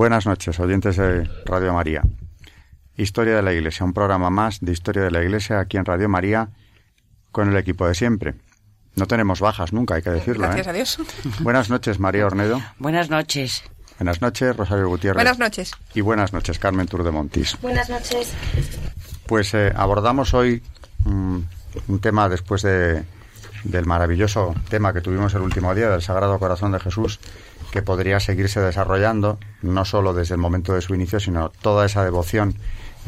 Buenas noches, oyentes de Radio María. Historia de la Iglesia, un programa más de Historia de la Iglesia aquí en Radio María con el equipo de siempre. No tenemos bajas nunca, hay que decirlo. Gracias ¿eh? a Dios. Buenas noches, María Ornedo. Buenas noches. Buenas noches, Rosario Gutiérrez. Buenas noches. Y buenas noches, Carmen Tour de Montis. Buenas noches. Pues eh, abordamos hoy mm, un tema después de, del maravilloso tema que tuvimos el último día del Sagrado Corazón de Jesús, que podría seguirse desarrollando, no solo desde el momento de su inicio, sino toda esa devoción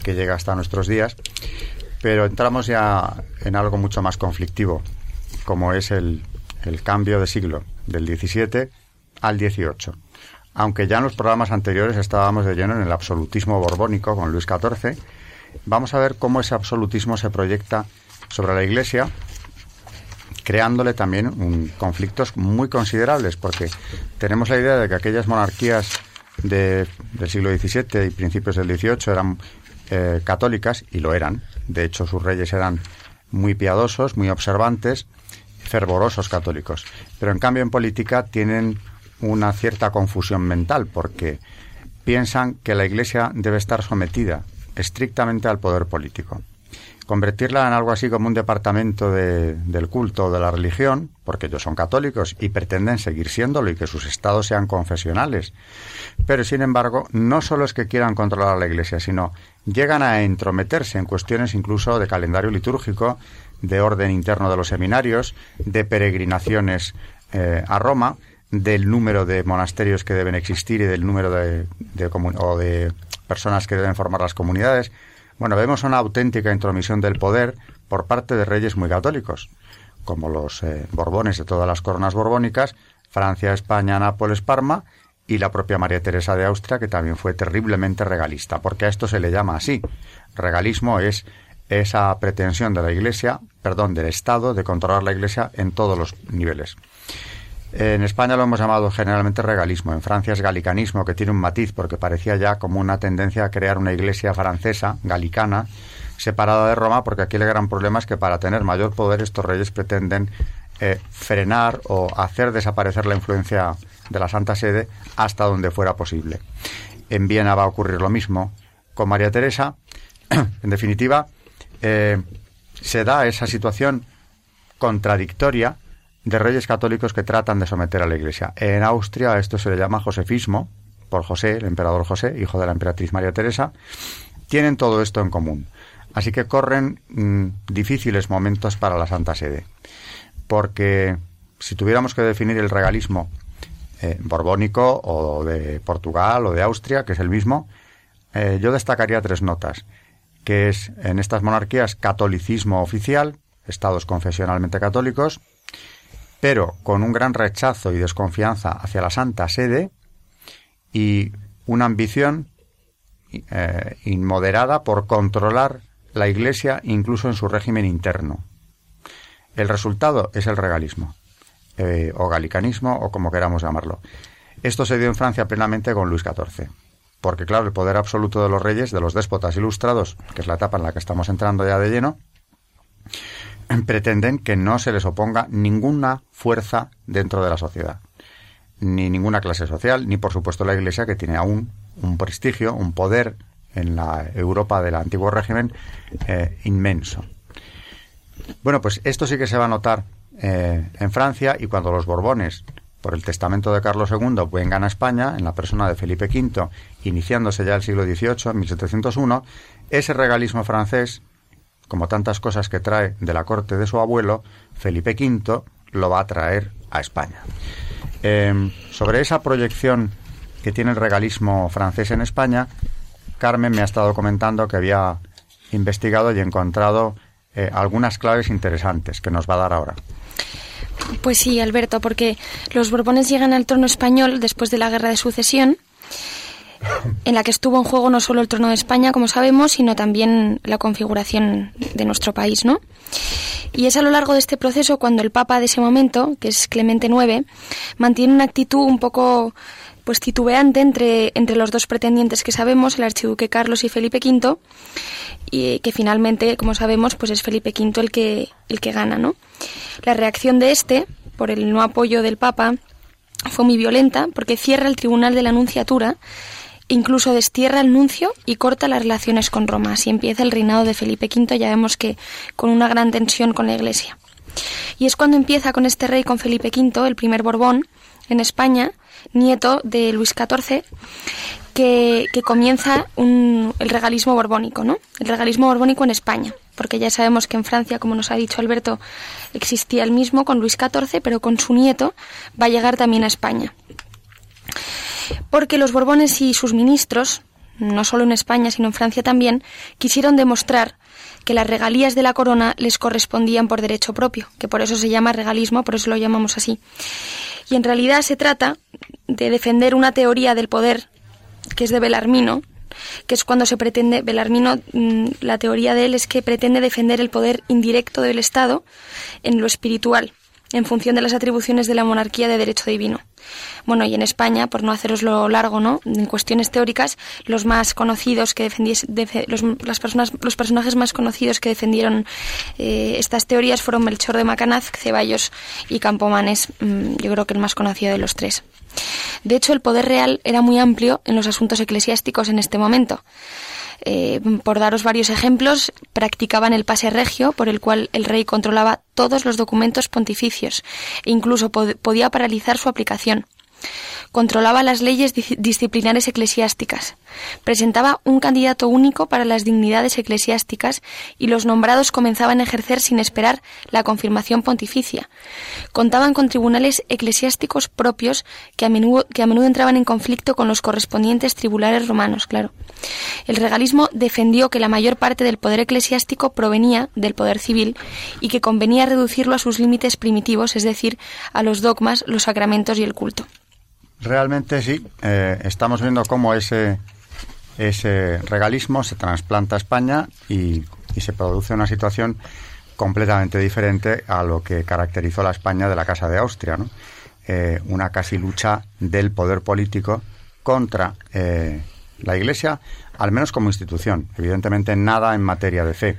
que llega hasta nuestros días. Pero entramos ya en algo mucho más conflictivo, como es el, el cambio de siglo, del 17 al 18. Aunque ya en los programas anteriores estábamos de lleno en el absolutismo borbónico con Luis XIV, vamos a ver cómo ese absolutismo se proyecta sobre la Iglesia creándole también un, conflictos muy considerables, porque tenemos la idea de que aquellas monarquías de, del siglo XVII y principios del XVIII eran eh, católicas, y lo eran. De hecho, sus reyes eran muy piadosos, muy observantes, fervorosos católicos. Pero en cambio en política tienen una cierta confusión mental, porque piensan que la Iglesia debe estar sometida estrictamente al poder político convertirla en algo así como un departamento de, del culto de la religión, porque ellos son católicos y pretenden seguir siéndolo y que sus estados sean confesionales. Pero, sin embargo, no solo es que quieran controlar a la Iglesia, sino llegan a entrometerse en cuestiones incluso de calendario litúrgico, de orden interno de los seminarios, de peregrinaciones eh, a Roma, del número de monasterios que deben existir y del número de, de, o de personas que deben formar las comunidades. Bueno, vemos una auténtica intromisión del poder por parte de reyes muy católicos, como los eh, Borbones de todas las coronas borbónicas, Francia, España, Nápoles, Parma y la propia María Teresa de Austria, que también fue terriblemente regalista, porque a esto se le llama así. Regalismo es esa pretensión de la Iglesia, perdón, del Estado, de controlar la Iglesia en todos los niveles. En España lo hemos llamado generalmente regalismo, en Francia es galicanismo, que tiene un matiz porque parecía ya como una tendencia a crear una iglesia francesa, galicana, separada de Roma, porque aquí el gran problema es que para tener mayor poder estos reyes pretenden eh, frenar o hacer desaparecer la influencia de la Santa Sede hasta donde fuera posible. En Viena va a ocurrir lo mismo con María Teresa. en definitiva, eh, se da esa situación contradictoria de reyes católicos que tratan de someter a la Iglesia. En Austria esto se le llama josefismo, por José, el emperador José, hijo de la emperatriz María Teresa. Tienen todo esto en común. Así que corren mmm, difíciles momentos para la Santa Sede. Porque si tuviéramos que definir el regalismo eh, borbónico o de Portugal o de Austria, que es el mismo, eh, yo destacaría tres notas, que es en estas monarquías catolicismo oficial, estados confesionalmente católicos, pero con un gran rechazo y desconfianza hacia la Santa Sede y una ambición eh, inmoderada por controlar la Iglesia incluso en su régimen interno. El resultado es el regalismo, eh, o galicanismo, o como queramos llamarlo. Esto se dio en Francia plenamente con Luis XIV, porque claro, el poder absoluto de los reyes, de los déspotas ilustrados, que es la etapa en la que estamos entrando ya de lleno, pretenden que no se les oponga ninguna fuerza dentro de la sociedad, ni ninguna clase social, ni por supuesto la Iglesia, que tiene aún un prestigio, un poder en la Europa del antiguo régimen eh, inmenso. Bueno, pues esto sí que se va a notar eh, en Francia y cuando los Borbones, por el testamento de Carlos II, vengan a España, en la persona de Felipe V, iniciándose ya el siglo XVIII, en 1701, ese regalismo francés como tantas cosas que trae de la corte de su abuelo, Felipe V lo va a traer a España. Eh, sobre esa proyección que tiene el regalismo francés en España, Carmen me ha estado comentando que había investigado y encontrado eh, algunas claves interesantes que nos va a dar ahora. Pues sí, Alberto, porque los Borbones llegan al trono español después de la Guerra de Sucesión, en la que estuvo en juego no solo el trono de España, como sabemos, sino también la configuración de nuestro país, ¿no? Y es a lo largo de este proceso cuando el Papa de ese momento, que es Clemente IX, mantiene una actitud un poco pues titubeante entre, entre los dos pretendientes que sabemos, el archiduque Carlos y Felipe V, y que finalmente, como sabemos, pues es Felipe V el que, el que gana, ¿no? La reacción de este, por el no apoyo del Papa, fue muy violenta porque cierra el Tribunal de la Anunciatura, incluso destierra el nuncio y corta las relaciones con Roma. Así empieza el reinado de Felipe V, ya vemos que con una gran tensión con la Iglesia. Y es cuando empieza con este rey, con Felipe V, el primer Borbón, en España, nieto de Luis XIV, que, comienza el regalismo borbónico, ¿no? El regalismo borbónico en España, porque ya sabemos que en Francia, como nos ha dicho Alberto, existía el mismo con Luis XIV, pero con su nieto va a llegar también a España. Porque los Borbones y sus ministros, no solo en España, sino en Francia también, quisieron demostrar que las regalías de la corona les correspondían por derecho propio, que por eso se llama regalismo, por eso lo llamamos así. Y en realidad se trata de defender una teoría del poder que es de Belarmino, que es cuando se pretende, Belarmino, mm, la teoría de él es que pretende defender el poder indirecto del Estado en lo espiritual, en función de las atribuciones de la monarquía de derecho divino. Bueno, y en España, por no haceroslo largo, ¿no? En cuestiones teóricas, los más conocidos que los, las personas, los personajes más conocidos que defendieron eh, estas teorías fueron Melchor de Macanaz, Ceballos y Campomanes, mm, yo creo que el más conocido de los tres. De hecho, el poder real era muy amplio en los asuntos eclesiásticos en este momento. Eh, por daros varios ejemplos, practicaban el pase regio, por el cual el rey controlaba todos los documentos pontificios e incluso podía paralizar su aplicación. Controlaba las leyes disciplinares eclesiásticas, presentaba un candidato único para las dignidades eclesiásticas y los nombrados comenzaban a ejercer sin esperar la confirmación pontificia. Contaban con tribunales eclesiásticos propios que a menudo, que a menudo entraban en conflicto con los correspondientes tribunales romanos, claro. El regalismo defendió que la mayor parte del poder eclesiástico provenía del poder civil y que convenía reducirlo a sus límites primitivos, es decir, a los dogmas, los sacramentos y el culto. Realmente sí, eh, estamos viendo cómo ese, ese regalismo se trasplanta a España y, se produce una situación completamente diferente a lo que caracterizó la España de la Casa de Austria. Eh, una casi lucha del poder político contra eh, la Iglesia, al menos como institución. Evidentemente nada en materia de fe.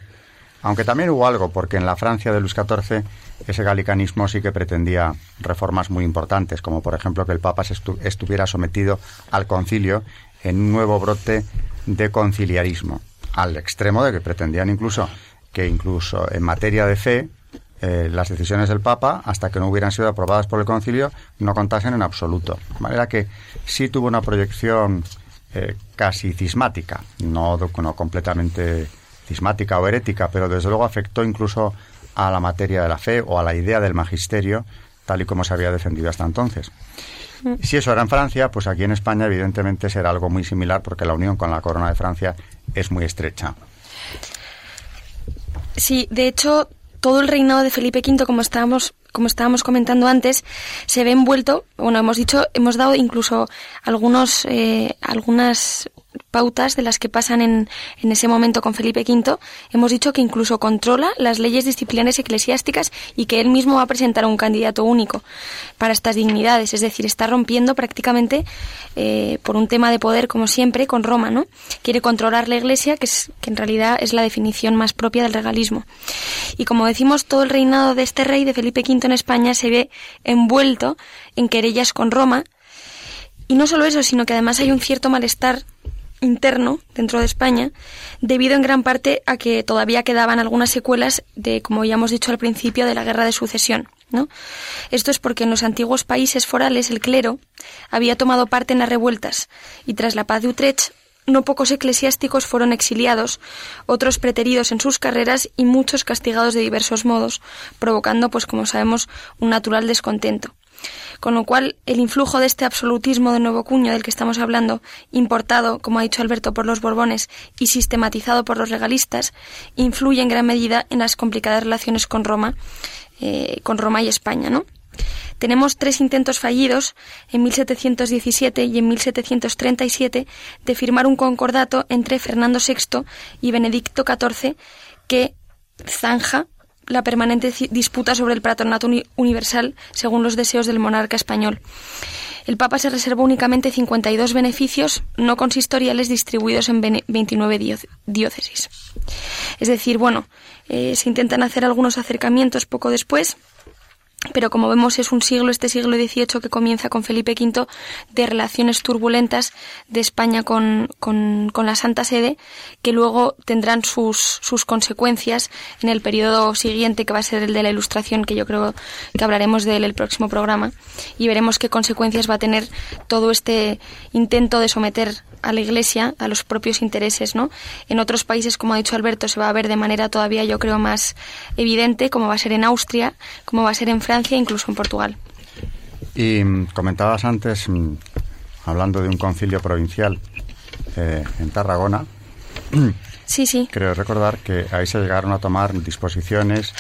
Aunque también hubo algo, porque en la Francia de Luis XIV ese galicanismo sí que pretendía reformas muy importantes, como por ejemplo que el Papa estuviera sometido al concilio en un nuevo brote de conciliarismo, al extremo de que pretendían incluso que incluso en materia de fe eh, las decisiones del Papa, hasta que no hubieran sido aprobadas por el concilio, no contasen en absoluto. De manera que sí tuvo una proyección eh, casi cismática, no, no completamente cismática o herética, pero desde luego afectó incluso a la materia de la fe o a la idea del magisterio, tal y como se había defendido hasta entonces. Mm. Si eso era en Francia, pues aquí en España evidentemente será algo muy similar porque la unión con la corona de Francia es muy estrecha. Sí, de hecho, todo el reinado de Felipe V, como estábamos como estábamos comentando antes, se ve envuelto, bueno, hemos dicho, hemos dado incluso algunos, eh, algunas pautas de las que pasan en, en, ese momento con Felipe V, hemos dicho que incluso controla las leyes disciplinares eclesiásticas y que él mismo va a presentar un candidato único para estas dignidades. Es decir, está rompiendo prácticamente eh, por un tema de poder, como siempre, con Roma, ¿no? Quiere controlar la Iglesia, que, es, que en realidad es la definición más propia del regalismo. Y como decimos, todo el reinado de este rey, de Felipe V en España, se ve envuelto en querellas con Roma. Y no solo eso, sino que además hay un cierto malestar interno dentro de España, debido en gran parte a que todavía quedaban algunas secuelas de, como ya hemos dicho al principio, de la guerra de sucesión. ¿no? Esto es porque en los antiguos países forales el clero había tomado parte en las revueltas y tras la paz de Utrecht no pocos eclesiásticos fueron exiliados, otros preteridos en sus carreras y muchos castigados de diversos modos, provocando, pues como sabemos, un natural descontento. Con lo cual, el influjo de este absolutismo de nuevo cuño del que estamos hablando, importado, como ha dicho Alberto, por los Borbones y sistematizado por los regalistas, influye en gran medida en las complicadas relaciones con Roma, eh, con Roma y España, ¿no? Tenemos tres intentos fallidos en 1717 y en 1737 de firmar un concordato entre Fernando VI y Benedicto XIV que zanja la permanente disputa sobre el patronato universal según los deseos del monarca español. El Papa se reservó únicamente 52 beneficios no consistoriales distribuidos en 29 diócesis. Es decir, bueno, eh, se intentan hacer algunos acercamientos poco después, pero como vemos es un siglo, este siglo XVIII que comienza con Felipe V, de relaciones turbulentas de España con, con, la Santa Sede, que luego tendrán sus, sus consecuencias en el periodo siguiente, que va a ser el de la Ilustración, que yo creo que hablaremos de él el próximo programa, y veremos qué consecuencias va a tener todo este intento de someter a la Iglesia a los propios intereses, ¿no? En otros países, como ha dicho Alberto, se va a ver de manera todavía, yo creo, más evidente, como va a ser en Austria, como va a ser en Francia, incluso en Portugal. Y mm, comentabas antes, mm, hablando de un concilio provincial eh, en Tarragona. Sí, sí. Creo recordar que ahí se llegaron a tomar disposiciones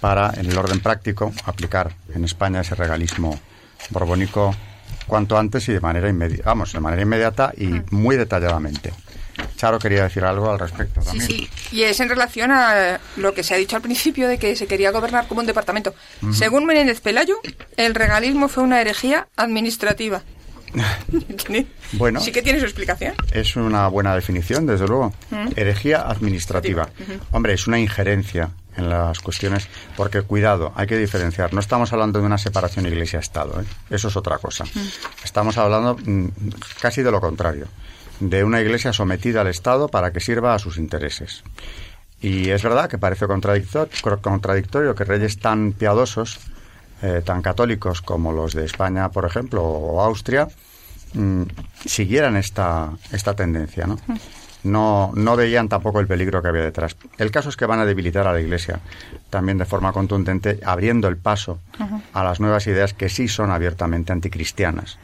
para, en el orden práctico, aplicar en España ese regalismo borbónico cuanto antes y de manera inmediata, vamos, de manera inmediata y muy detalladamente. Charo quería decir algo al respecto. También. Sí, sí, y es en relación a lo que se ha dicho al principio de que se quería gobernar como un departamento. Según Menéndez Pelayo, el regalismo fue una herejía administrativa. bueno, sí que tiene su explicación. Es una buena definición, desde luego. Herejía administrativa. Hombre, es una injerencia en las cuestiones, porque cuidado, hay que diferenciar. No estamos hablando de una separación iglesia-estado, ¿eh? eso es otra cosa. Estamos hablando mm, casi de lo contrario, de una iglesia sometida al Estado para que sirva a sus intereses. Y es verdad que parece contradictorio, que reyes tan piadosos, eh, tan católicos como los de España, por ejemplo, o Austria, mm, siguieran esta, esta tendencia, ¿no? No, no veían tampoco el peligro que había detrás. El caso es que van a debilitar a la Iglesia también de forma contundente, abriendo el paso a las nuevas ideas que sí son abiertamente anticristianas,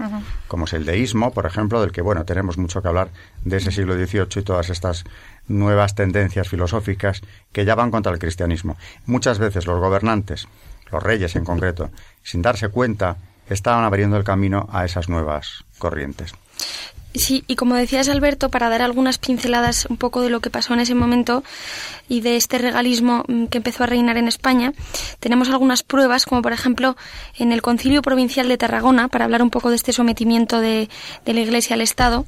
como es el deísmo, por ejemplo, del que, bueno, tenemos mucho que hablar de ese siglo XVIII y todas estas nuevas tendencias filosóficas que ya van contra el cristianismo. Muchas veces los gobernantes, los reyes en concreto, sin darse cuenta, estaban abriendo el camino a esas nuevas corrientes. Sí, y como decías Alberto, para dar algunas pinceladas un poco de lo que pasó en ese momento y de este regalismo mm, que empezó a reinar en España, tenemos algunas pruebas, como por ejemplo en el Concilio Provincial de Tarragona, para hablar un poco de este sometimiento de, la Iglesia al Estado,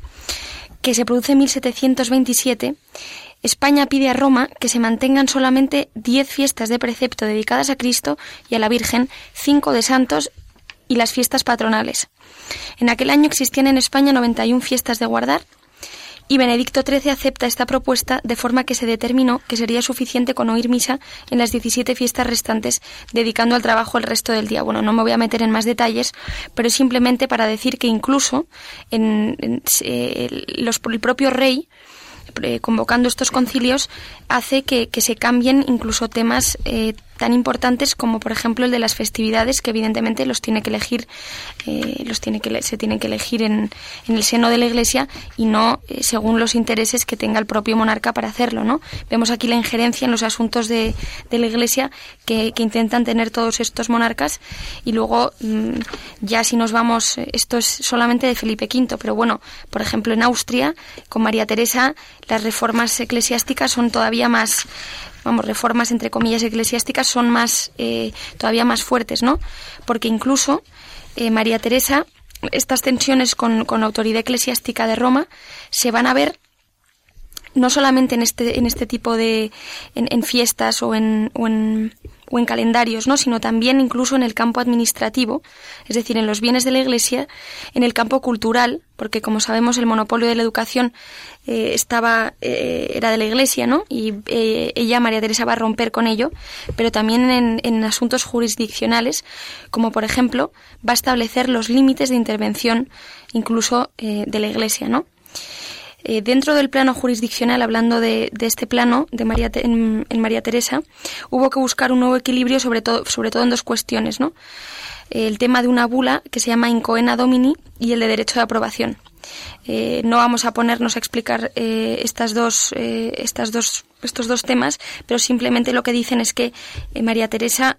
que se produce en 1727. España pide a Roma que se mantengan solamente diez fiestas de precepto dedicadas a Cristo y a la Virgen, cinco de santos y las fiestas patronales. En aquel año existían en España 91 fiestas de guardar y Benedicto XIII acepta esta propuesta de forma que se determinó que sería suficiente con oír misa en las 17 fiestas restantes, dedicando al trabajo el resto del día. Bueno, no me voy a meter en más detalles, pero simplemente para decir que incluso en, el propio rey eh, convocando estos concilios hace que, se cambien incluso temas eh, tan importantes como por ejemplo el de las festividades que evidentemente los tiene que elegir eh, los tiene que se tienen que elegir en, en, el seno de la Iglesia y no eh, según los intereses que tenga el propio monarca para hacerlo no vemos aquí la injerencia en los asuntos de, de la Iglesia que, que, intentan tener todos estos monarcas y luego mm, ya si nos vamos esto es solamente de Felipe V pero bueno por ejemplo en Austria con María Teresa las reformas eclesiásticas son todavía más vamos, reformas entre comillas eclesiásticas son más, eh, todavía más fuertes, ¿no? Porque incluso eh, María Teresa, estas tensiones con, con autoridad eclesiástica de Roma se van a ver no solamente en este, en este tipo de en, fiestas o en, o en, o en calendarios, ¿no? sino también incluso en el campo administrativo, es decir, en los bienes de la Iglesia, en el campo cultural, porque como sabemos el monopolio de la educación eh, estaba eh, era de la Iglesia, ¿no? Y eh, ella María Teresa va a romper con ello, pero también en, en asuntos jurisdiccionales, como por ejemplo va a establecer los límites de intervención incluso de la Iglesia, ¿no? Eh, dentro del plano jurisdiccional, hablando de, este plano de María, en, María Teresa, hubo que buscar un nuevo equilibrio, sobre todo, sobre todo en dos cuestiones, ¿no? El tema de una bula que se llama Incoena Domini y el de derecho de aprobación. Eh, no vamos a ponernos a explicar eh, estas dos, estas dos, estos dos temas, pero simplemente lo que dicen es que María Teresa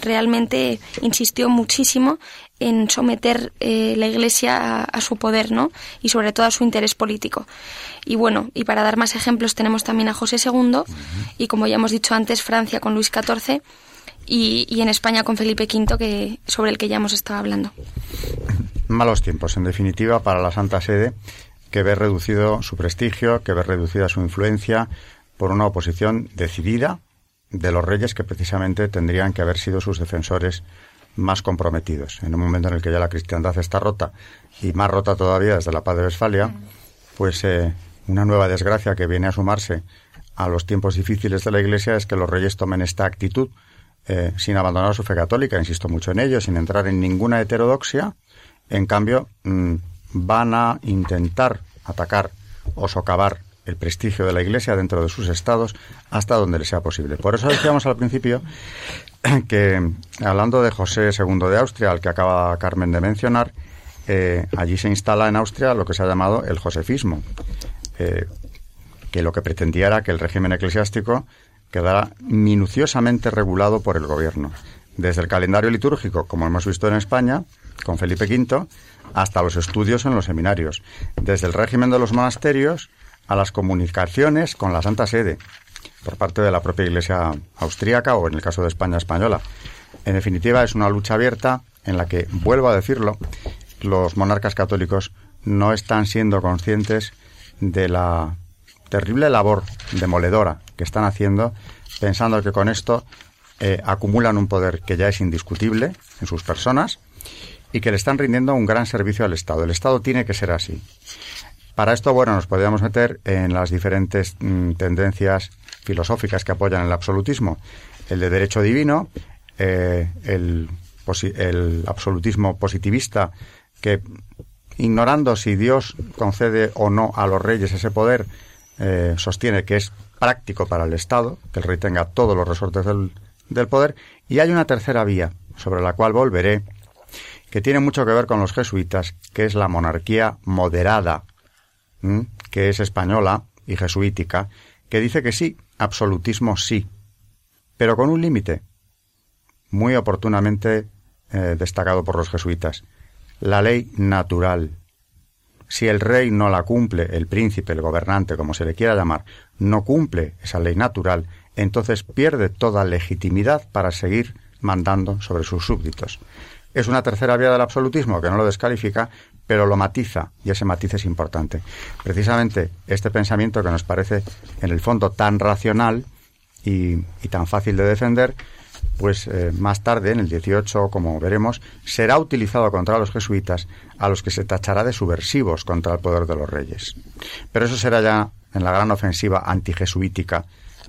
realmente insistió muchísimo en someter la Iglesia a, su poder, ¿no? Y sobre todo a su interés político. Y bueno, y para dar más ejemplos tenemos también a José II y como ya hemos dicho antes, Francia con Luis XIV y, y en España con Felipe V, que, sobre el que ya hemos estado hablando malos tiempos, en definitiva, para la Santa Sede, que ve reducido su prestigio, que ve reducida su influencia por una oposición decidida de los reyes que precisamente tendrían que haber sido sus defensores más comprometidos. En un momento en el que ya la cristiandad está rota y más rota todavía desde la paz de Westfalia, pues eh, una nueva desgracia que viene a sumarse a los tiempos difíciles de la Iglesia es que los reyes tomen esta actitud eh, sin abandonar su fe católica, insisto mucho en ello, sin entrar en ninguna heterodoxia, en cambio, mm, van a intentar atacar o socavar el prestigio de la Iglesia dentro de sus estados hasta donde les sea posible. Por eso decíamos al principio que, hablando de José II de Austria, al que acaba Carmen de mencionar, eh, allí se instala en Austria lo que se ha llamado el josefismo, eh, que lo que pretendía era que el régimen eclesiástico quedara minuciosamente regulado por el gobierno, desde el calendario litúrgico, como hemos visto en España, con Felipe V, hasta los estudios en los seminarios, desde el régimen de los monasterios a las comunicaciones con la Santa Sede, por parte de la propia Iglesia austríaca o en el caso de España española. En definitiva, es una lucha abierta en la que, vuelvo a decirlo, los monarcas católicos no están siendo conscientes de la terrible labor demoledora que están haciendo, pensando que con esto eh, acumulan un poder que ya es indiscutible en sus personas y que le están rindiendo un gran servicio al Estado. El Estado tiene que ser así. Para esto, bueno, nos podríamos meter en las diferentes mm, tendencias filosóficas que apoyan el absolutismo. El de derecho divino, eh, el, absolutismo positivista, que ignorando si Dios concede o no a los reyes ese poder, eh, sostiene que es práctico para el Estado, que el rey tenga todos los resortes del, del poder. Y hay una tercera vía, sobre la cual volveré, que tiene mucho que ver con los jesuitas, que es la monarquía moderada, que es española y jesuítica, que dice que sí, absolutismo sí, pero con un límite, muy oportunamente eh, destacado por los jesuitas, la ley natural. Si el rey no la cumple, el príncipe, el gobernante, como se le quiera llamar, no cumple esa ley natural, entonces pierde toda legitimidad para seguir mandando sobre sus súbditos. Es una tercera vía del absolutismo que no lo descalifica, pero lo matiza, y ese matiz es importante. Precisamente este pensamiento que nos parece en el fondo tan racional y, tan fácil de defender, pues eh, más tarde, en el 18, como veremos, será utilizado contra los jesuitas, a los que se tachará de subversivos contra el poder de los reyes. Pero eso será ya en la gran ofensiva antijesuítica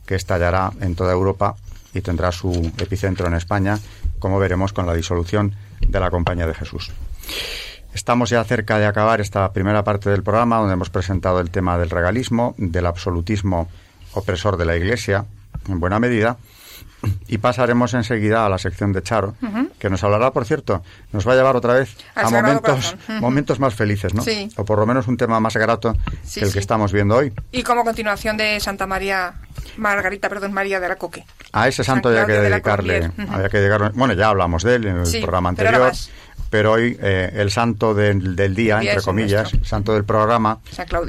que estallará en toda Europa y tendrá su epicentro en España, como veremos con la disolución de la Compañía de Jesús. Estamos ya cerca de acabar esta primera parte del programa donde hemos presentado el tema del regalismo, del absolutismo opresor de la Iglesia, en buena medida, y pasaremos enseguida a la sección de Charo, que nos hablará, por cierto, nos va a llevar otra vez a momentos, momentos más felices, ¿no? O por lo menos un tema más grato que el que estamos viendo hoy. Y como continuación de Santa María, Margarita, perdón, María de la Coque. A ese santo había que dedicarle, había que dedicarle, bueno, ya hablamos de él en el programa anterior. Pero, hoy eh, el santo del, día, entre comillas, santo del programa,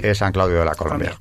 es San Claudio de la Colombia.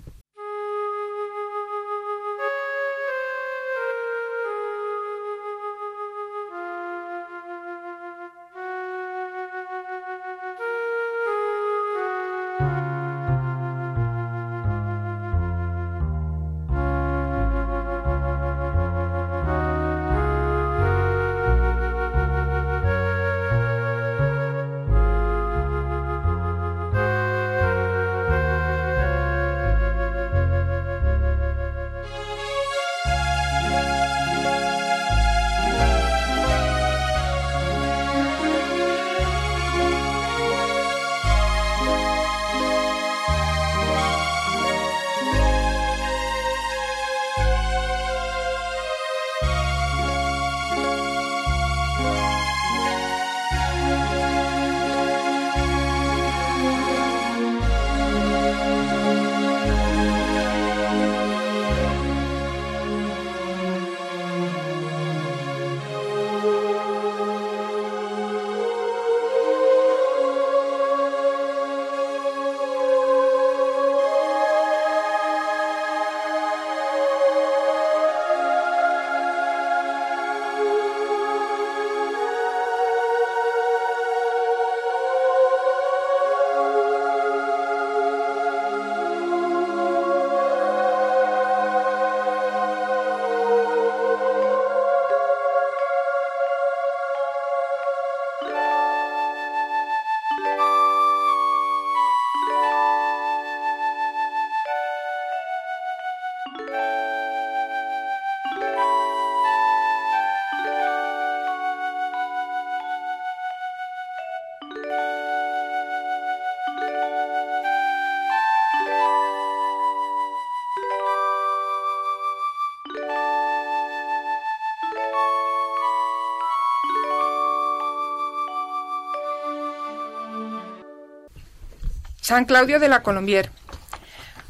San Claudio de la Colombier.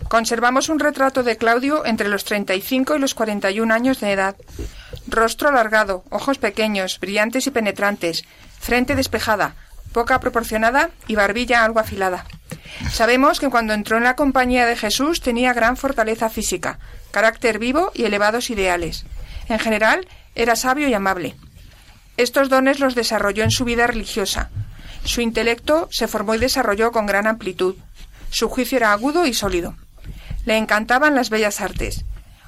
Conservamos un retrato de Claudio entre los 35 y los 41 años de edad. Rostro alargado, ojos pequeños, brillantes y penetrantes, frente despejada, poca proporcionada y barbilla algo afilada. Sabemos que cuando entró en la compañía de Jesús tenía gran fortaleza física, carácter vivo y elevados ideales. En general, era sabio y amable. Estos dones los desarrolló en su vida religiosa, su intelecto se formó y desarrolló con gran amplitud. Su juicio era agudo y sólido. Le encantaban las bellas artes.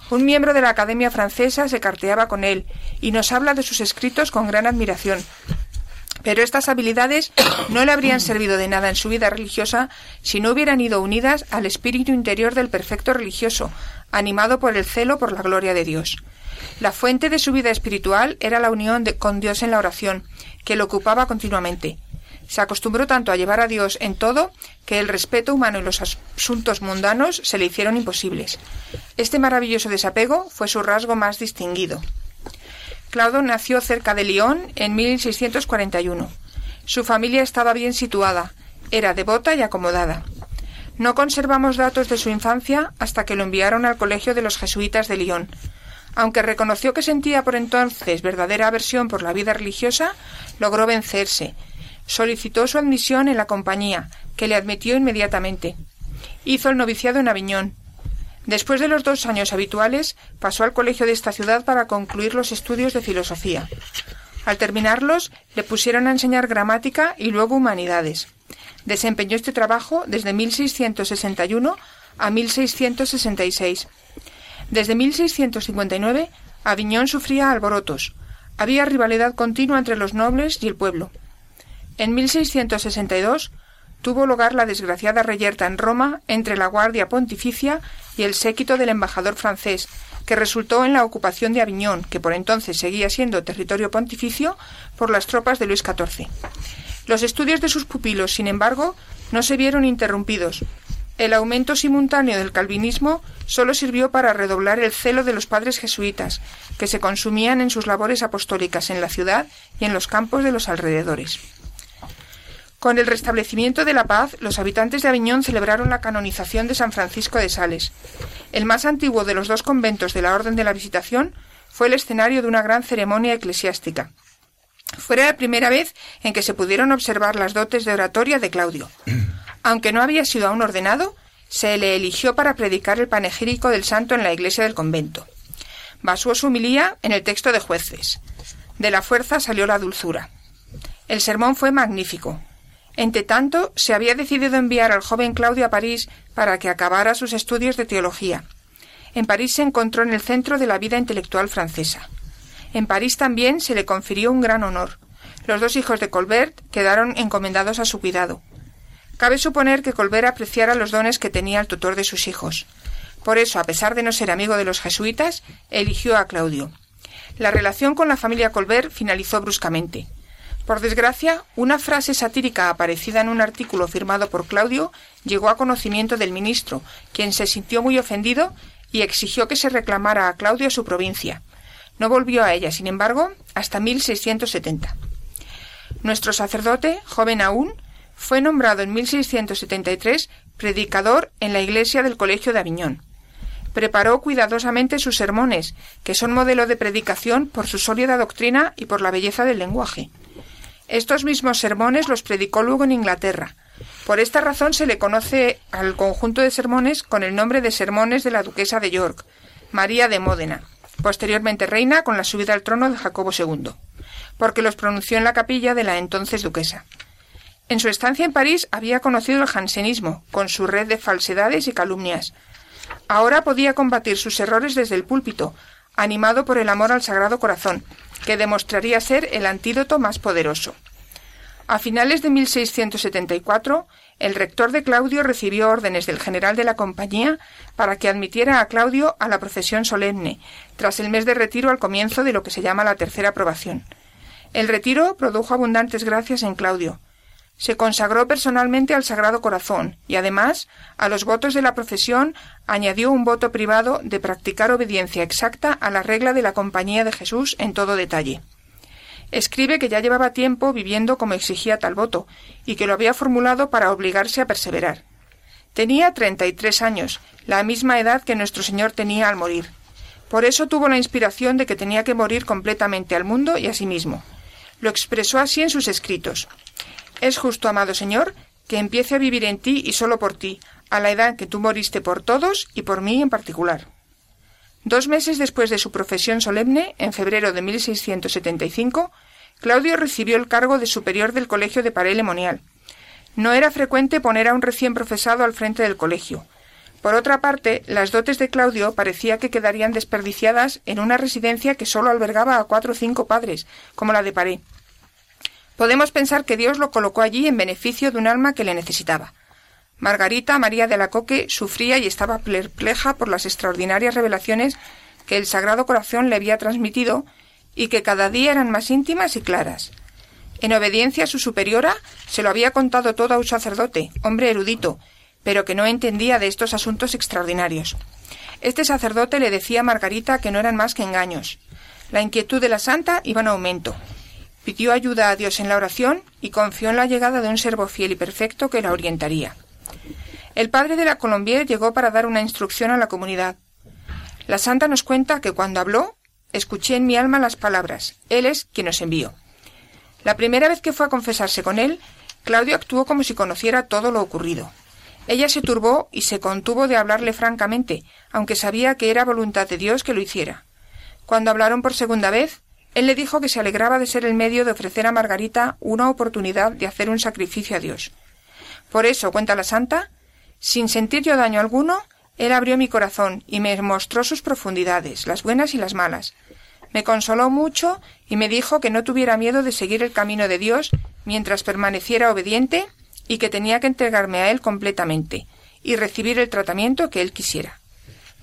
Un miembro de la Academia Francesa se carteaba con él y nos habla de sus escritos con gran admiración. Pero estas habilidades no le habrían servido de nada en su vida religiosa si no hubieran ido unidas al espíritu interior del perfecto religioso, animado por el celo por la gloria de Dios. La fuente de su vida espiritual era la unión con Dios en la oración, que lo ocupaba continuamente. Se acostumbró tanto a llevar a Dios en todo que el respeto humano y los asuntos mundanos se le hicieron imposibles. Este maravilloso desapego fue su rasgo más distinguido. Claudio nació cerca de Lyon en 1641. Su familia estaba bien situada, era devota y acomodada. No conservamos datos de su infancia hasta que lo enviaron al colegio de los jesuitas de Lyon. Aunque reconoció que sentía por entonces verdadera aversión por la vida religiosa, logró vencerse Solicitó su admisión en la compañía, que le admitió inmediatamente. Hizo el noviciado en Aviñón. Después de los dos años habituales, pasó al colegio de esta ciudad para concluir los estudios de filosofía. Al terminarlos, le pusieron a enseñar gramática y luego humanidades. Desempeñó este trabajo desde 1661 a 1666. Desde 1659, Aviñón sufría alborotos. Había rivalidad continua entre los nobles y el pueblo. En 1662 tuvo lugar la desgraciada reyerta en Roma entre la Guardia Pontificia y el séquito del embajador francés, que resultó en la ocupación de Aviñón, que por entonces seguía siendo territorio pontificio, por las tropas de Luis XIV. Los estudios de sus pupilos, sin embargo, no se vieron interrumpidos. El aumento simultáneo del calvinismo solo sirvió para redoblar el celo de los padres jesuitas, que se consumían en sus labores apostólicas en la ciudad y en los campos de los alrededores. Con el restablecimiento de la paz, los habitantes de Aviñón celebraron la canonización de San Francisco de Sales. El más antiguo de los dos conventos de la Orden de la Visitación fue el escenario de una gran ceremonia eclesiástica. Fue la primera vez en que se pudieron observar las dotes de oratoria de Claudio. Aunque no había sido aún ordenado, se le eligió para predicar el panegírico del santo en la iglesia del convento. Basó su humilía en el texto de jueces. De la fuerza salió la dulzura. El sermón fue magnífico. Entretanto, se había decidido enviar al joven Claudio a París para que acabara sus estudios de teología. En París se encontró en el centro de la vida intelectual francesa. En París también se le confirió un gran honor. Los dos hijos de Colbert quedaron encomendados a su cuidado. Cabe suponer que Colbert apreciara los dones que tenía el tutor de sus hijos. Por eso, a pesar de no ser amigo de los jesuitas, eligió a Claudio. La relación con la familia Colbert finalizó bruscamente. Por desgracia, una frase satírica aparecida en un artículo firmado por Claudio llegó a conocimiento del ministro, quien se sintió muy ofendido y exigió que se reclamara a Claudio su provincia. No volvió a ella, sin embargo, hasta 1670. Nuestro sacerdote, joven aún, fue nombrado en 1673 predicador en la iglesia del Colegio de Aviñón. Preparó cuidadosamente sus sermones, que son modelo de predicación por su sólida doctrina y por la belleza del lenguaje. Estos mismos sermones los predicó luego en Inglaterra. Por esta razón se le conoce al conjunto de sermones con el nombre de Sermones de la Duquesa de York, María de Módena, posteriormente reina con la subida al trono de Jacobo II, porque los pronunció en la capilla de la entonces duquesa. En su estancia en París había conocido el jansenismo, con su red de falsedades y calumnias. Ahora podía combatir sus errores desde el púlpito, animado por el amor al Sagrado Corazón, que demostraría ser el antídoto más poderoso. A finales de 1674, el rector de Claudio recibió órdenes del general de la compañía para que admitiera a Claudio a la procesión solemne, tras el mes de retiro al comienzo de lo que se llama la tercera aprobación. El retiro produjo abundantes gracias en Claudio. Se consagró personalmente al Sagrado Corazón y además a los votos de la procesión añadió un voto privado de practicar obediencia exacta a la regla de la Compañía de Jesús en todo detalle. Escribe que ya llevaba tiempo viviendo como exigía tal voto, y que lo había formulado para obligarse a perseverar. Tenía treinta y tres años, la misma edad que nuestro Señor tenía al morir. Por eso tuvo la inspiración de que tenía que morir completamente al mundo y a sí mismo. Lo expresó así en sus escritos. Es justo, amado Señor, que empiece a vivir en ti y solo por ti, a la edad que tú moriste por todos y por mí en particular. Dos meses después de su profesión solemne, en febrero de 1675, Claudio recibió el cargo de superior del colegio de Paré Lemonial. No era frecuente poner a un recién profesado al frente del colegio. Por otra parte, las dotes de Claudio parecía que quedarían desperdiciadas en una residencia que sólo albergaba a cuatro o cinco padres, como la de Paré. Podemos pensar que Dios lo colocó allí en beneficio de un alma que le necesitaba. Margarita María de la Coque sufría y estaba perpleja por las extraordinarias revelaciones que el Sagrado Corazón le había transmitido y que cada día eran más íntimas y claras. En obediencia a su superiora, se lo había contado todo a un sacerdote, hombre erudito, pero que no entendía de estos asuntos extraordinarios. Este sacerdote le decía a Margarita que no eran más que engaños. La inquietud de la santa iba en aumento. Pidió ayuda a Dios en la oración y confió en la llegada de un servo fiel y perfecto que la orientaría. El padre de la Colombier llegó para dar una instrucción a la comunidad. La santa nos cuenta que cuando habló, escuché en mi alma las palabras, Él es quien nos envió. La primera vez que fue a confesarse con él, Claudio actuó como si conociera todo lo ocurrido. Ella se turbó y se contuvo de hablarle francamente, aunque sabía que era voluntad de Dios que lo hiciera. Cuando hablaron por segunda vez, él le dijo que se alegraba de ser el medio de ofrecer a Margarita una oportunidad de hacer un sacrificio a Dios. Por eso, cuenta la santa, sin sentir yo daño alguno, él abrió mi corazón y me mostró sus profundidades, las buenas y las malas. Me consoló mucho y me dijo que no tuviera miedo de seguir el camino de Dios mientras permaneciera obediente y que tenía que entregarme a Él completamente y recibir el tratamiento que Él quisiera.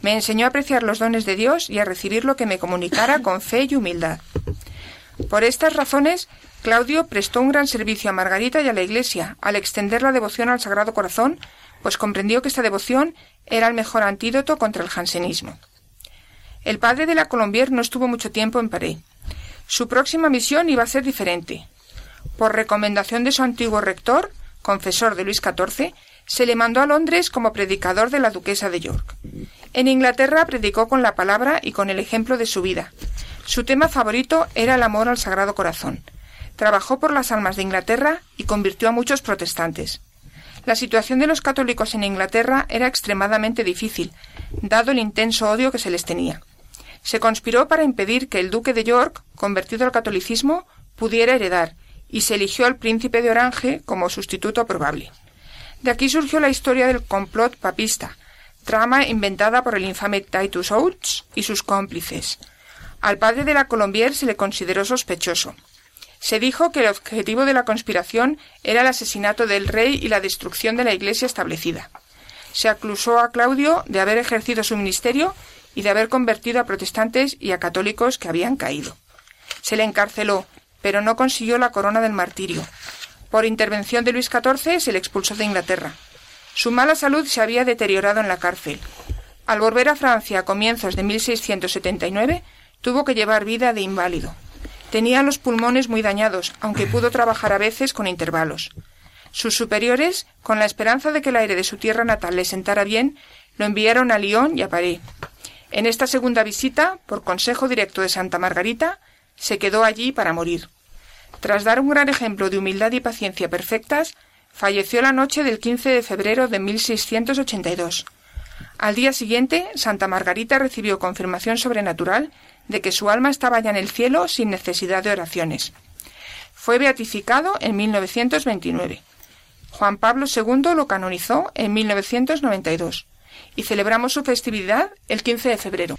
Me enseñó a apreciar los dones de Dios y a recibir lo que me comunicara con fe y humildad. Por estas razones, Claudio prestó un gran servicio a Margarita y a la Iglesia al extender la devoción al Sagrado Corazón pues comprendió que esta devoción era el mejor antídoto contra el jansenismo. El padre de la Colombier no estuvo mucho tiempo en Paré. Su próxima misión iba a ser diferente. Por recomendación de su antiguo rector, confesor de Luis XIV, se le mandó a Londres como predicador de la duquesa de York. En Inglaterra predicó con la palabra y con el ejemplo de su vida. Su tema favorito era el amor al Sagrado Corazón. Trabajó por las almas de Inglaterra y convirtió a muchos protestantes. La situación de los católicos en Inglaterra era extremadamente difícil, dado el intenso odio que se les tenía. Se conspiró para impedir que el duque de York, convertido al catolicismo, pudiera heredar, y se eligió al príncipe de Orange como sustituto probable. De aquí surgió la historia del complot papista, trama inventada por el infame Titus Oates y sus cómplices. Al padre de la Colombier se le consideró sospechoso. Se dijo que el objetivo de la conspiración era el asesinato del rey y la destrucción de la iglesia establecida. Se acusó a Claudio de haber ejercido su ministerio y de haber convertido a protestantes y a católicos que habían caído. Se le encarceló, pero no consiguió la corona del martirio. Por intervención de Luis XIV se le expulsó de Inglaterra. Su mala salud se había deteriorado en la cárcel. Al volver a Francia a comienzos de 1679, tuvo que llevar vida de inválido. Tenía los pulmones muy dañados, aunque pudo trabajar a veces con intervalos. Sus superiores, con la esperanza de que el aire de su tierra natal le sentara bien, lo enviaron a Lyon y a París. En esta segunda visita, por consejo directo de Santa Margarita, se quedó allí para morir. Tras dar un gran ejemplo de humildad y paciencia perfectas, falleció la noche del 15 de febrero de 1682. Al día siguiente, Santa Margarita recibió confirmación sobrenatural de que su alma estaba ya en el cielo sin necesidad de oraciones. Fue beatificado en 1929. Juan Pablo II lo canonizó en 1992 y celebramos su festividad el 15 de febrero.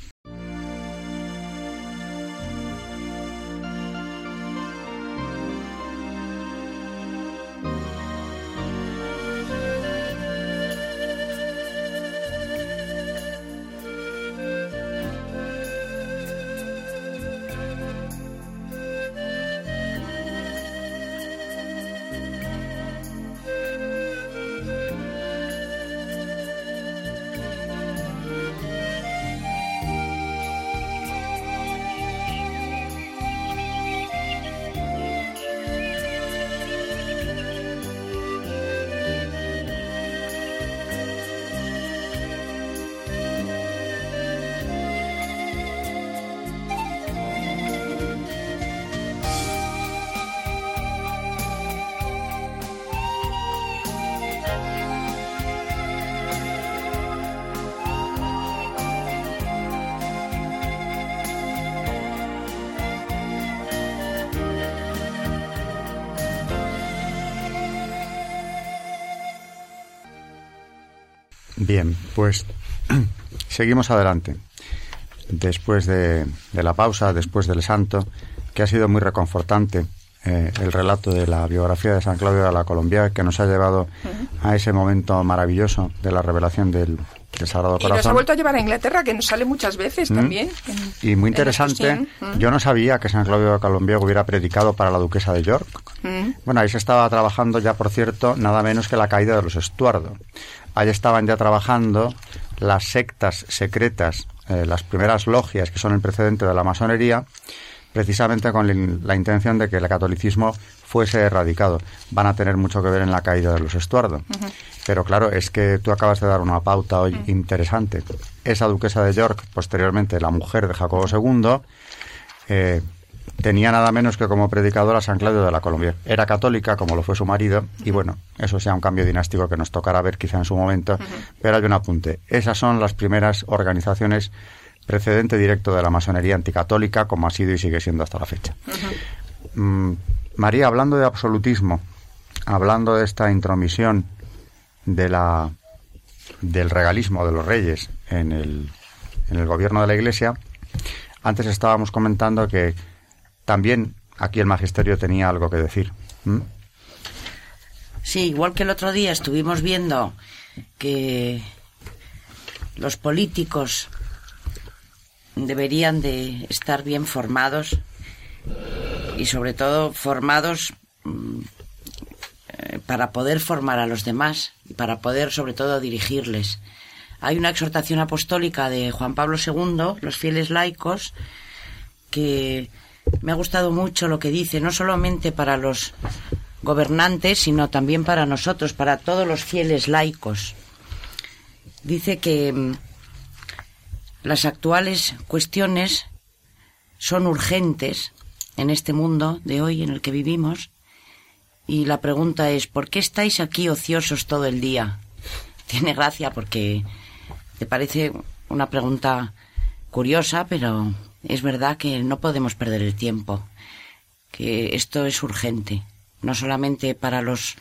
Bien, pues seguimos adelante. Después de, la pausa, después del santo, que ha sido muy reconfortante eh, el relato de la biografía de San Claudio de la Colombia, que nos ha llevado a ese momento maravilloso de la revelación del, Sagrado Corazón. Y nos ha vuelto a llevar a Inglaterra, que nos sale muchas veces mm. también. y muy interesante, yo no sabía que San Claudio de Colombia hubiera predicado para la duquesa de York. Mm. Bueno, ahí se estaba trabajando ya, por cierto, nada menos que la caída de los Estuardo. Ahí estaban ya trabajando las sectas secretas, eh, las primeras logias que son el precedente de la masonería, precisamente con la intención de que el catolicismo fuese erradicado. Van a tener mucho que ver en la caída de los Estuardo. Pero claro, es que tú acabas de dar una pauta hoy interesante. Esa duquesa de York, posteriormente la mujer de Jacobo II, eh, tenía nada menos que como predicadora a San Claudio de la Colombia. Era católica, como lo fue su marido, y bueno, eso sea un cambio dinástico que nos tocará ver quizá en su momento, pero hay un apunte. Esas son las primeras organizaciones precedente directo de la masonería anticatólica, como ha sido y sigue siendo hasta la fecha. Mm, María, hablando de absolutismo, hablando de esta intromisión de la, del regalismo de los reyes en el, en el gobierno de la Iglesia, antes estábamos comentando que también aquí el magisterio tenía algo que decir. Sí, igual que el otro día estuvimos viendo que los políticos deberían de estar bien formados y sobre todo formados mm, eh, para poder formar a los demás y para poder sobre todo dirigirles. Hay una exhortación apostólica de Juan Pablo II, los fieles laicos, que me ha gustado mucho lo que dice, no solamente para los gobernantes, sino también para nosotros, para todos los fieles laicos. Dice que mm, las actuales cuestiones son urgentes en este mundo de hoy en el que vivimos y la pregunta es, ¿por qué estáis aquí ociosos todo el día? Tiene gracia porque te parece una pregunta curiosa, pero es verdad que no podemos perder el tiempo, que esto es urgente, no solamente para los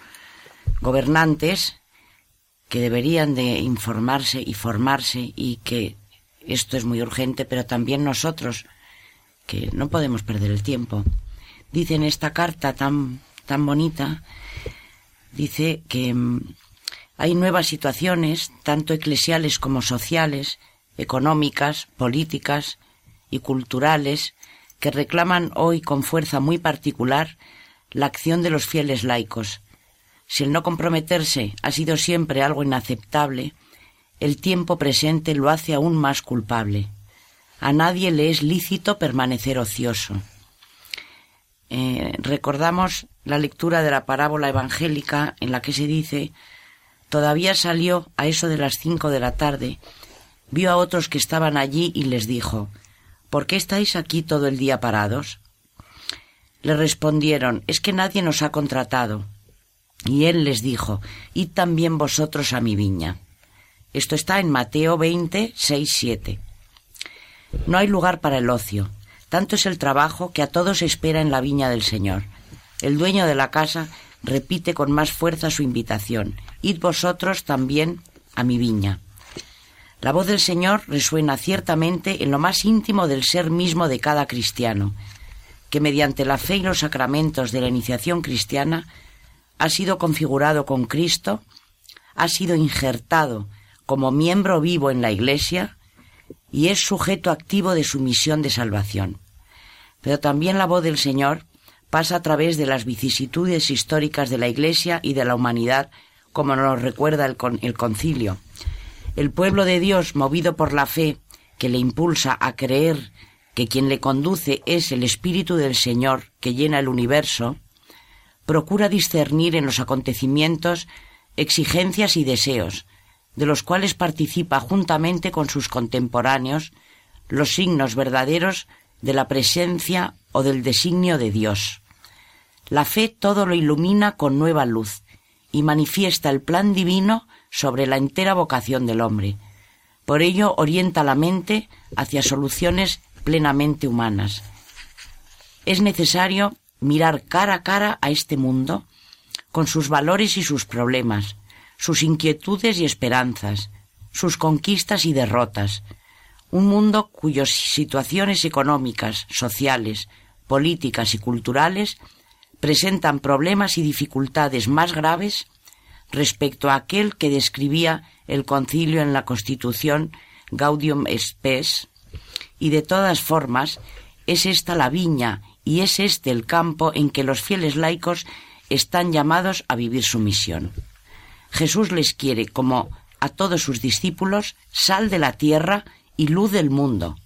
gobernantes, que deberían de informarse y formarse y que esto es muy urgente, pero también nosotros, que no podemos perder el tiempo. Dice en esta carta tan, tan bonita, dice que mm, hay nuevas situaciones, tanto eclesiales como sociales, económicas, políticas, y culturales que reclaman hoy con fuerza muy particular la acción de los fieles laicos. Si el no comprometerse ha sido siempre algo inaceptable, el tiempo presente lo hace aún más culpable. A nadie le es lícito permanecer ocioso. Eh, recordamos la lectura de la parábola evangélica en la que se dice Todavía salió a eso de las cinco de la tarde, vio a otros que estaban allí y les dijo ¿por qué estáis aquí todo el día parados? Le respondieron, es que nadie nos ha contratado. Y él les dijo, id también vosotros a mi viña. Esto está en Mateo 20, 6, 7. No hay lugar para el ocio. Tanto es el trabajo que a todos espera en la viña del Señor. El dueño de la casa repite con más fuerza su invitación. Id vosotros también a mi viña. La voz del Señor resuena ciertamente en lo más íntimo del ser mismo de cada cristiano, que mediante la fe y los sacramentos de la iniciación cristiana ha sido configurado con Cristo, ha sido injertado como miembro vivo en la Iglesia y es sujeto activo de su misión de salvación. Pero también la voz del Señor pasa a través de las vicisitudes históricas de la Iglesia y de la humanidad, como nos recuerda el, concilio, el pueblo de Dios, movido por la fe que le impulsa a creer que quien le conduce es el Espíritu del Señor que llena el universo, procura discernir en los acontecimientos exigencias y deseos, de los cuales participa juntamente con sus contemporáneos los signos verdaderos de la presencia o del designio de Dios. La fe todo lo ilumina con nueva luz y manifiesta el plan divino sobre la entera vocación del hombre. Por ello orienta la mente hacia soluciones plenamente humanas. Es necesario mirar cara a cara a este mundo, con sus valores y sus problemas, sus inquietudes y esperanzas, sus conquistas y derrotas, un mundo cuyas situaciones económicas, sociales, políticas y culturales presentan problemas y dificultades más graves respecto a aquel que describía el concilio en la Constitución Gaudium Spes, y de todas formas es esta la viña y es este el campo en que los fieles laicos están llamados a vivir su misión. Jesús les quiere, como a todos sus discípulos, sal de la tierra y luz del mundo.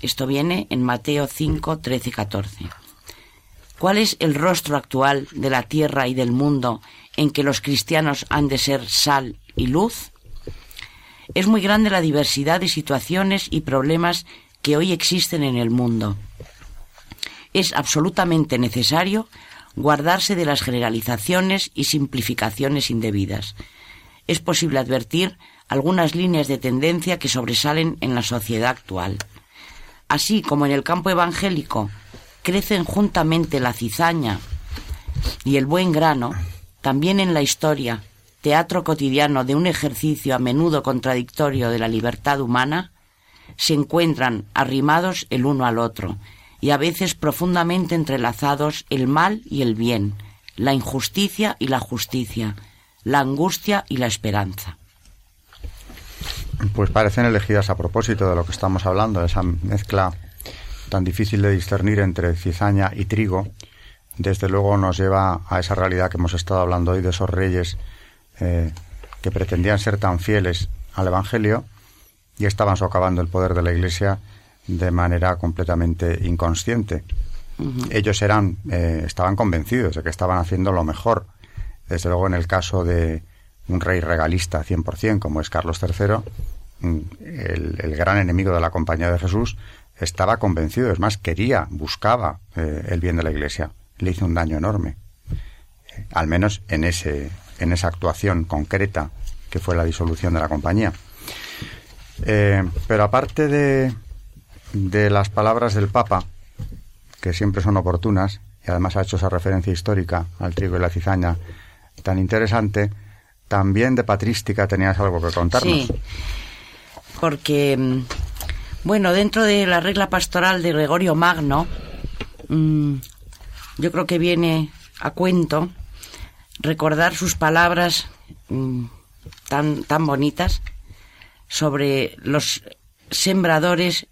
Esto viene en Mateo 5, 13 14. ¿Cuál es el rostro actual de la tierra y del mundo en que los cristianos han de ser sal y luz? Es muy grande la diversidad de situaciones y problemas que hoy existen en el mundo. Es absolutamente necesario guardarse de las generalizaciones y simplificaciones indebidas. Es posible advertir algunas líneas de tendencia que sobresalen en la sociedad actual. Así como en el campo evangélico crecen juntamente la cizaña y el buen grano, también en la historia, teatro cotidiano de un ejercicio a menudo contradictorio de la libertad humana, se encuentran arrimados el uno al otro y a veces profundamente entrelazados el mal y el bien, la injusticia y la justicia, la angustia y la esperanza. Pues parecen elegidas a propósito de lo que estamos hablando, esa mezcla tan difícil de discernir entre cizaña y trigo, desde luego nos lleva a esa realidad que hemos estado hablando hoy de esos reyes eh, que pretendían ser tan fieles al Evangelio y estaban socavando el poder de la Iglesia de manera completamente inconsciente. Ellos eran, eh, estaban convencidos de que estaban haciendo lo mejor. Desde luego, en el caso de un rey regalista 100%, como es Carlos III, mm, el, gran enemigo de la compañía de Jesús, estaba convencido, es más, quería, buscaba eh, el bien de la Iglesia. Le hizo un daño enorme, al menos en, ese, en esa actuación concreta que fue la disolución de la compañía. Eh, pero aparte de, de las palabras del Papa, que siempre son oportunas, y además ha hecho esa referencia histórica al trigo y la cizaña tan interesante, también de patrística tenías algo que contarnos. Sí, porque mm, bueno, dentro de la regla pastoral de Gregorio Magno, mm, yo creo que viene a cuento recordar sus palabras mm, tan, tan bonitas sobre los sembradores,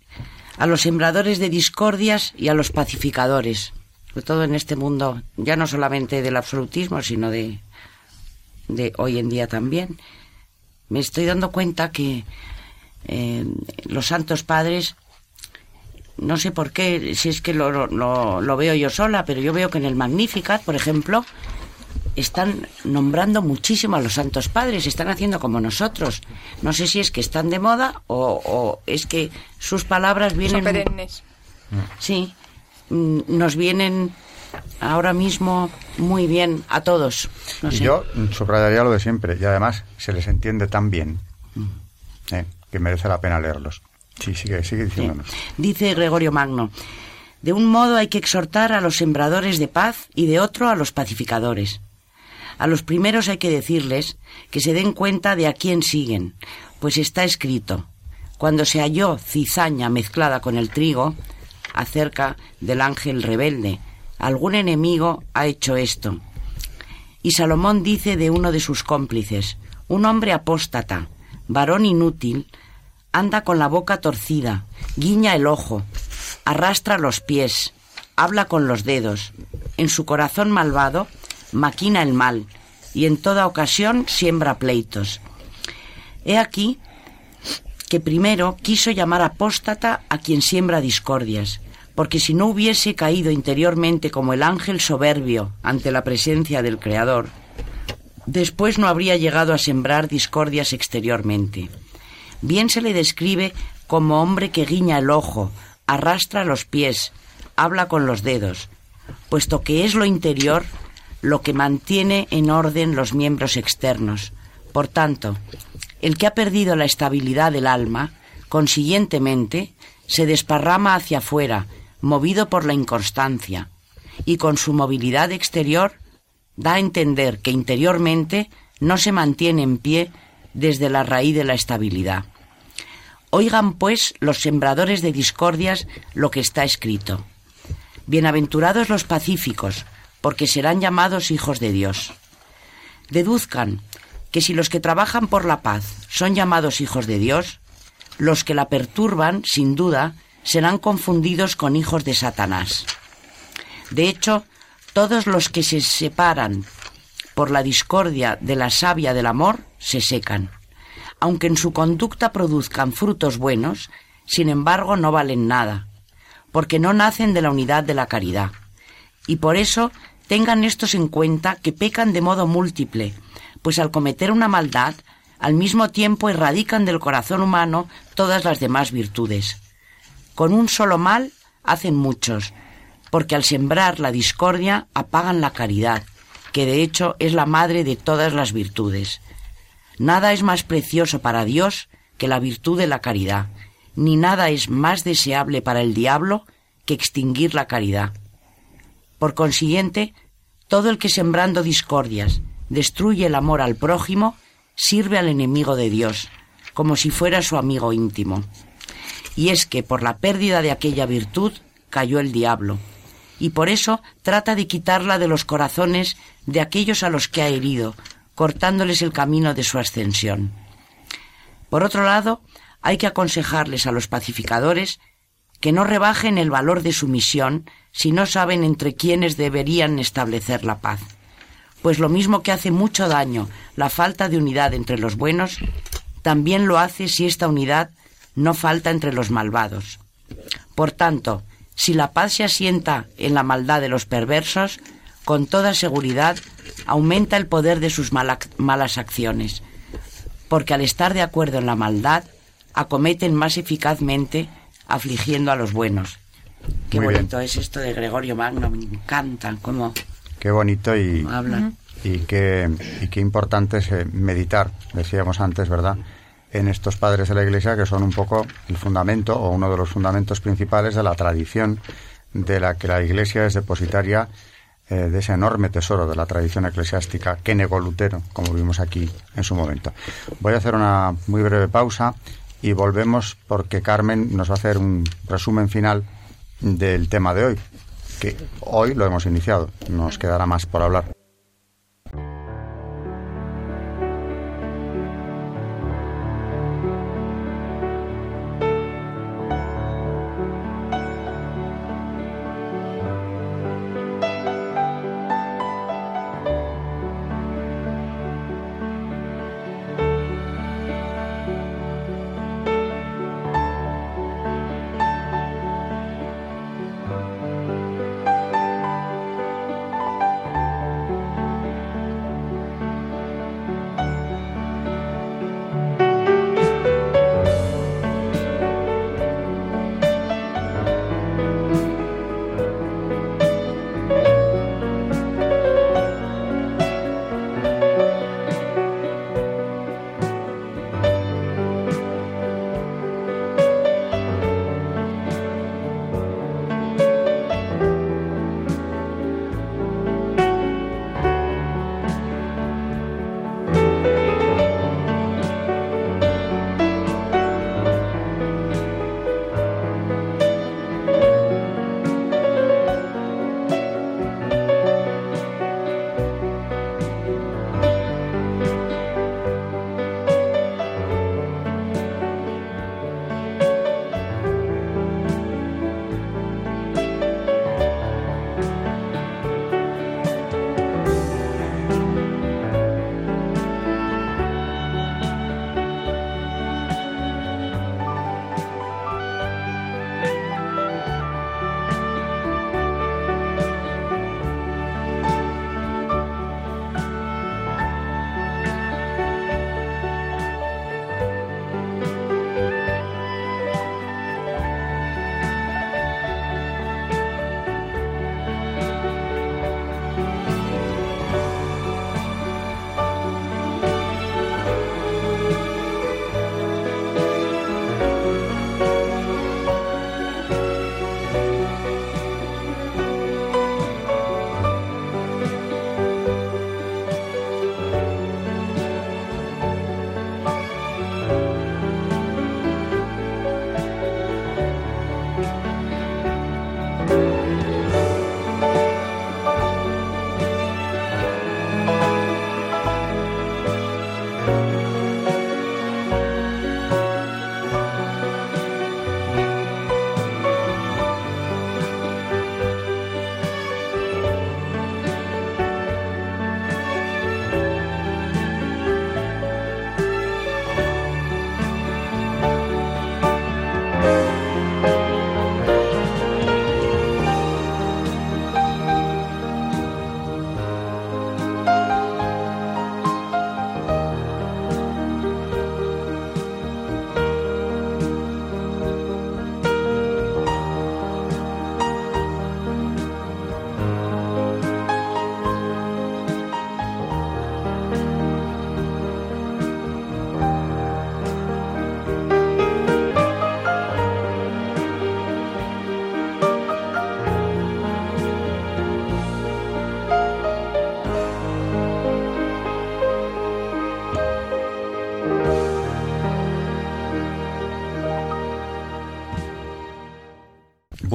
a los sembradores de discordias y a los pacificadores, sobre todo en este mundo, ya no solamente del absolutismo, sino de, de hoy en día también. Me estoy dando cuenta que eh, los santos padres, no sé por qué, si es que lo, lo, veo yo sola, pero yo veo que en el Magnificat, por ejemplo, están nombrando muchísimo a los santos padres, están haciendo como nosotros. No sé si es que están de moda o, es que sus palabras vienen... Son perennes. Sí, mm, nos vienen ahora mismo muy bien a todos. Yo subrayaría lo de siempre y además se les entiende tan bien. Mm. ¿eh? que merece la pena leerlos. Sí, sigue, sigue diciéndonos. Dice Gregorio Magno, de un modo hay que exhortar a los sembradores de paz y de otro a los pacificadores. A los primeros hay que decirles que se den cuenta de a quién siguen, pues está escrito, cuando se halló cizaña mezclada con el trigo, acerca del ángel rebelde, algún enemigo ha hecho esto. Y Salomón dice de uno de sus cómplices, un hombre apóstata, varón inútil, anda con la boca torcida, guiña el ojo, arrastra los pies, habla con los dedos, en su corazón malvado maquina el mal y en toda ocasión siembra pleitos. He aquí que primero quiso llamar apóstata a quien siembra discordias, porque si no hubiese caído interiormente como el ángel soberbio ante la presencia del Creador, después no habría llegado a sembrar discordias exteriormente. Bien se le describe como hombre que guiña el ojo, arrastra los pies, habla con los dedos, puesto que es lo interior lo que mantiene en orden los miembros externos. Por tanto, el que ha perdido la estabilidad del alma, consiguientemente, se desparrama hacia afuera, movido por la inconstancia, y con su movilidad exterior da a entender que interiormente no se mantiene en pie desde la raíz de la estabilidad. Oigan, pues, los sembradores de discordias lo que está escrito. Bienaventurados los pacíficos, porque serán llamados hijos de Dios. Deduzcan que si los que trabajan por la paz son llamados hijos de Dios, los que la perturban, sin duda, serán confundidos con hijos de Satanás. De hecho, todos los que se separan por la discordia de la savia del amor se secan. Aunque en su conducta produzcan frutos buenos, sin embargo no valen nada, porque no nacen de la unidad de la caridad. Y por eso tengan estos en cuenta que pecan de modo múltiple, pues al cometer una maldad, al mismo tiempo erradican del corazón humano todas las demás virtudes. Con un solo mal hacen muchos, porque al sembrar la discordia apagan la caridad, que de hecho es la madre de todas las virtudes. Nada es más precioso para Dios que la virtud de la caridad, ni nada es más deseable para el diablo que extinguir la caridad. Por consiguiente, todo el que sembrando discordias destruye el amor al prójimo, sirve al enemigo de Dios, como si fuera su amigo íntimo. Y es que por la pérdida de aquella virtud cayó el diablo, y por eso trata de quitarla de los corazones de aquellos a los que ha herido, cortándoles el camino de su ascensión. Por otro lado, hay que aconsejarles a los pacificadores que no rebajen el valor de su misión si no saben entre quiénes deberían establecer la paz. Pues lo mismo que hace mucho daño la falta de unidad entre los buenos, también lo hace si esta unidad no falta entre los malvados. Por tanto, si la paz se asienta en la maldad de los perversos, con toda seguridad aumenta el poder de sus malas acciones, porque al estar de acuerdo en la maldad, acometen más eficazmente afligiendo a los buenos. Qué bonito es esto de Gregorio Magno, me encantan cómo... Qué bonito y, hablan. y, qué, y qué importante es eh, meditar, decíamos antes, ¿verdad? en estos padres de la Iglesia que son un poco el fundamento o uno de los fundamentos principales de la tradición de la que la Iglesia es depositaria eh, de ese enorme tesoro de la tradición eclesiástica que negó Lutero, como vimos aquí en su momento. Voy a hacer una muy breve pausa y volvemos porque Carmen nos va a hacer un resumen final del tema de hoy, que hoy lo hemos iniciado, nos quedará más por hablar.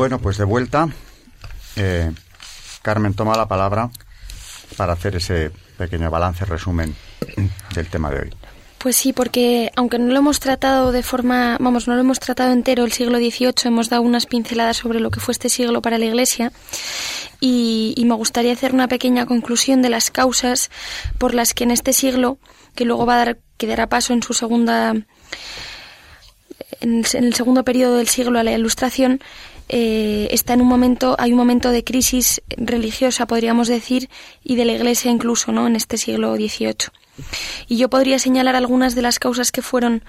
Bueno, pues de vuelta, eh, Carmen toma la palabra para hacer ese pequeño balance, resumen del tema de hoy. Pues sí, porque aunque no lo hemos tratado de forma, vamos, no lo hemos tratado entero el siglo XVIII, hemos dado unas pinceladas sobre lo que fue este siglo para la Iglesia y, me gustaría hacer una pequeña conclusión de las causas por las que en este siglo, que luego va a dar, que dará paso en su segunda, en el segundo periodo del siglo a la Ilustración, eh, está en un momento, hay un momento de crisis religiosa, podríamos decir, y de la Iglesia incluso, ¿no? En este siglo XVIII. Y yo podría señalar algunas de las causas que fueron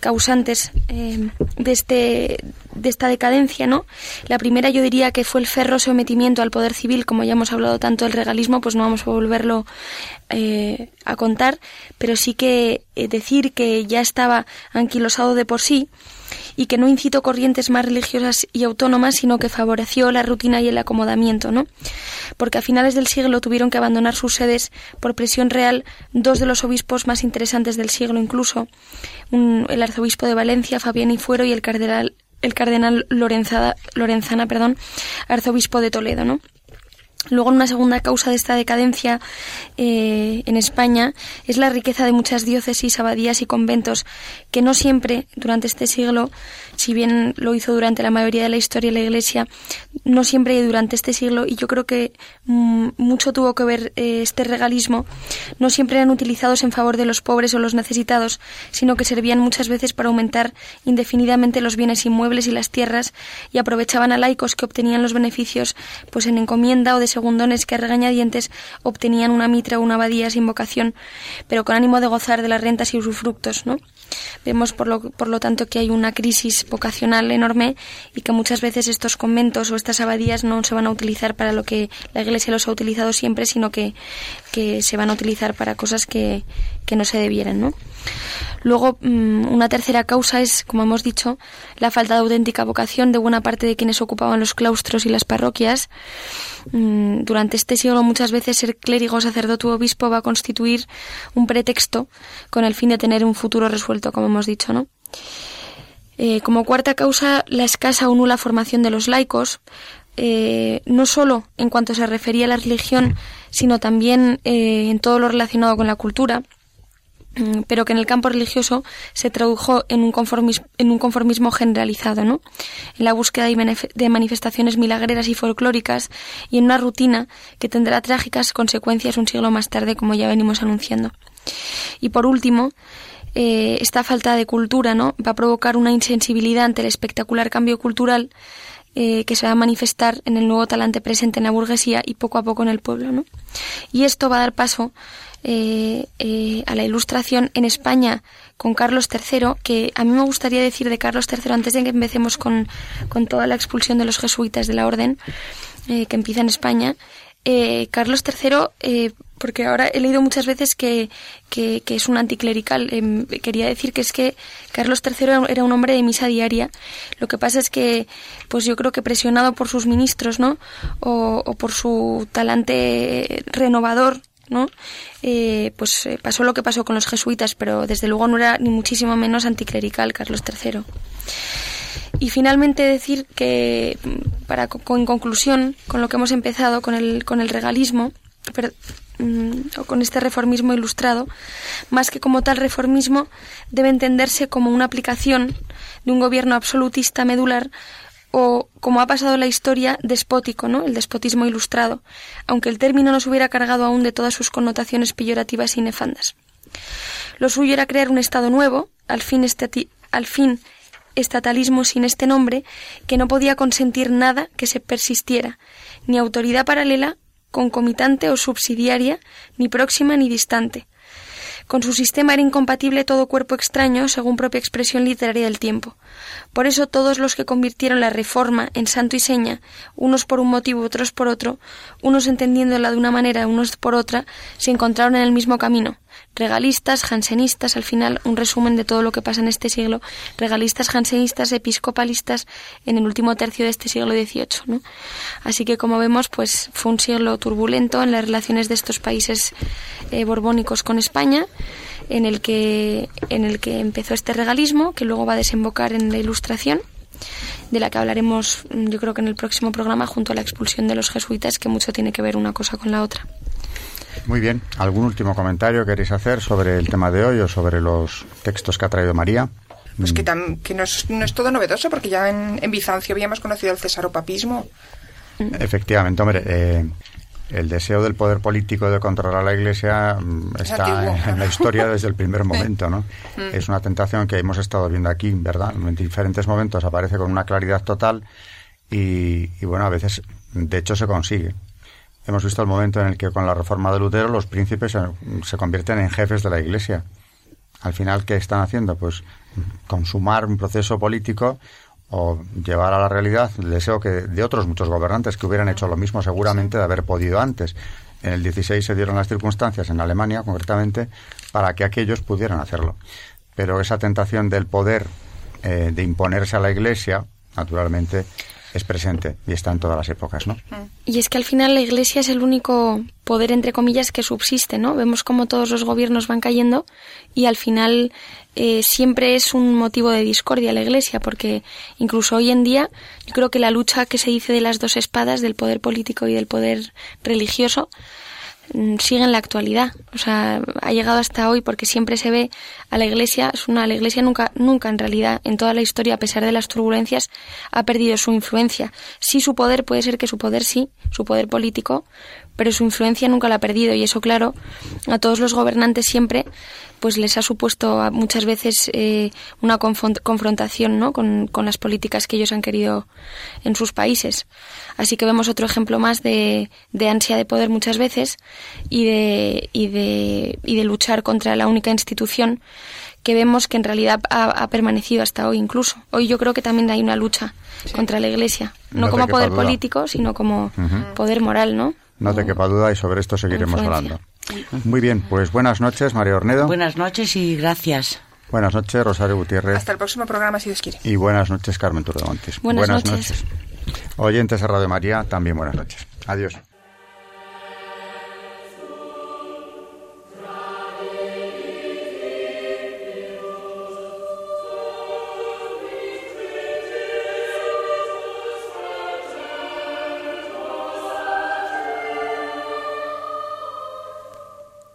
causantes eh, de, este, de esta decadencia, ¿no? La primera yo diría que fue el ferro sometimiento al poder civil, como ya hemos hablado tanto del regalismo, pues no vamos a volverlo eh, a contar, pero sí que eh, decir que ya estaba anquilosado de por sí y que no incitó corrientes más religiosas y autónomas, sino que favoreció la rutina y el acomodamiento, ¿no? Porque a finales del siglo tuvieron que abandonar sus sedes por presión real dos de los obispos más interesantes del siglo, incluso el arzobispo de Valencia, Fabián y Fuero, y el cardenal el cardenal Lorenzana, perdón, arzobispo de Toledo, ¿no? Luego, una segunda causa de esta decadencia eh, en España es la riqueza de muchas diócesis, abadías y conventos, que no siempre, durante este siglo, si bien lo hizo durante la mayoría de la historia de la Iglesia, no siempre durante este siglo, y yo creo que mm, mucho tuvo que ver eh, este regalismo, no siempre eran utilizados en favor de los pobres o los necesitados, sino que servían muchas veces para aumentar indefinidamente los bienes inmuebles y las tierras, y aprovechaban a laicos que obtenían los beneficios pues en encomienda o de segundones que a regañadientes obtenían una mitra o una abadía sin vocación, pero con ánimo de gozar de las rentas y usufructos, ¿no? Vemos por lo, por lo tanto que hay una crisis vocacional enorme y que muchas veces estos conventos o estas abadías no se van a utilizar para lo que la Iglesia los ha utilizado siempre, sino que, que se van a utilizar para cosas que, que no se debieran, ¿no? Luego, mm, una tercera causa es, como hemos dicho, la falta de auténtica vocación de buena parte de quienes ocupaban los claustros y las parroquias. Mm, durante este siglo muchas veces ser clérigo, sacerdote u obispo va a constituir un pretexto con el fin de tener un futuro resuelto, como hemos dicho, ¿no? Eh, como cuarta causa, la escasa o nula formación de los laicos, eh, no solo en cuanto se refería a la religión, sino también eh, en todo lo relacionado con la cultura. Mm, pero que en el campo religioso se tradujo en un conformismo, en un conformismo generalizado, ¿no? En la búsqueda de manifestaciones milagreras y folclóricas y en una rutina que tendrá trágicas consecuencias un siglo más tarde, como ya venimos anunciando. Y por último, eh, esta falta de cultura, ¿no? Va a provocar una insensibilidad ante el espectacular cambio cultural eh, que se va a manifestar en el nuevo talante presente en la burguesía y poco a poco en el pueblo, ¿no? Y esto va a dar paso eh, eh, a la ilustración en España con Carlos III, que a mí me gustaría decir de Carlos III, antes de que empecemos con, con toda la expulsión de los jesuitas de la orden, eh, que empieza en España, Carlos III, porque ahora he leído muchas veces que, que, es un anticlerical, em, quería decir que es que Carlos III era un hombre de misa diaria. Lo que pasa es que, pues yo creo que presionado por sus ministros, ¿no? O, o por su talante renovador ¿no? Eh, pues eh, pasó lo que pasó con los jesuitas, pero desde luego no era ni muchísimo menos anticlerical Carlos III. Y finalmente decir que, para en conclusión, con lo que hemos empezado, con el, con el regalismo, mm, o con este reformismo ilustrado, más que como tal reformismo, debe entenderse como una aplicación de un gobierno absolutista medular o, como ha pasado en la historia, despótico, ¿no? El despotismo ilustrado, aunque el término no se hubiera cargado aún de todas sus connotaciones peyorativas y nefandas. Lo suyo era crear un Estado nuevo, al fin, al fin estatalismo sin este nombre, que no podía consentir nada que se persistiera, ni autoridad paralela, concomitante o subsidiaria, ni próxima ni distante. Con su sistema era incompatible todo cuerpo extraño, según propia expresión literaria del tiempo. Por eso todos los que convirtieron la reforma en santo y seña, unos por un motivo, otros por otro, unos entendiéndola de una manera, unos por otra, se encontraron en el mismo camino. Regalistas, jansenistas, al final un resumen de todo lo que pasa en este siglo, regalistas, jansenistas, episcopalistas en el último tercio de este siglo XVIII. Así que como vemos, pues fue un siglo turbulento en las relaciones de estos países eh, borbónicos con España en el que en el que empezó este regalismo que luego va a desembocar en la ilustración de la que hablaremos mm, yo creo que en el próximo programa junto a la expulsión de los jesuitas, que mucho tiene que ver una cosa con la otra. Muy bien. ¿Algún último comentario queréis hacer sobre el tema de hoy o sobre los textos que ha traído María? Pues que, mm. que no, es, no, es, todo novedoso, porque ya en, en Bizancio habíamos conocido el cesaropapismo. Efectivamente, hombre, eh, el deseo del poder político de controlar a la Iglesia mm, está en, la historia desde el primer momento, ¿no? Mm. Es una tentación que hemos estado viendo aquí, ¿verdad? En diferentes momentos aparece con una claridad total y, bueno, a veces, de hecho, se consigue. Hemos visto el momento en el que con la reforma de Lutero los príncipes se, convierten en jefes de la Iglesia. Al final, ¿qué están haciendo? Pues consumar un proceso político o llevar a la realidad el deseo que de otros muchos gobernantes que hubieran hecho lo mismo seguramente de haber podido antes. En el 16 se dieron las circunstancias en Alemania, concretamente, para que aquellos pudieran hacerlo. Pero esa tentación del poder eh, de imponerse a la Iglesia, naturalmente, es presente y está en todas las épocas, ¿no? Y es que al final la Iglesia es el único poder, entre comillas, que subsiste, ¿no? Vemos cómo todos los gobiernos van cayendo y al final eh, siempre es un motivo de discordia la Iglesia, porque incluso hoy en día yo creo que la lucha que se dice de las dos espadas, del poder político y del poder religioso, Mm, sigue en la actualidad. O sea, ha llegado hasta hoy porque siempre se ve a la Iglesia, es una, la Iglesia nunca, nunca en realidad, en toda la historia, a pesar de las turbulencias, ha perdido su influencia. Sí su poder, puede ser que su poder sí, su poder político, pero su influencia nunca la ha perdido y eso, claro, a todos los gobernantes siempre pues les ha supuesto muchas veces eh, una confrontación ¿no? con, las políticas que ellos han querido en sus países. Así que vemos otro ejemplo más de, ansia de poder muchas veces y de, y, de, y de luchar contra la única institución que vemos que en realidad ha, permanecido hasta hoy incluso. Hoy yo creo que también hay una lucha contra la Iglesia, no, como poder político, sino como poder moral, ¿no? No te quepa duda y sobre esto seguiremos hablando. Muy bien, pues buenas noches, María Ornedo. Buenas noches y gracias. Buenas noches, Rosario Gutiérrez. Hasta el próximo programa, si Dios quiere. Y buenas noches, Carmen Turdemontes. Buenas, buenas noches. Oyentes de Radio María, también buenas noches. Adiós.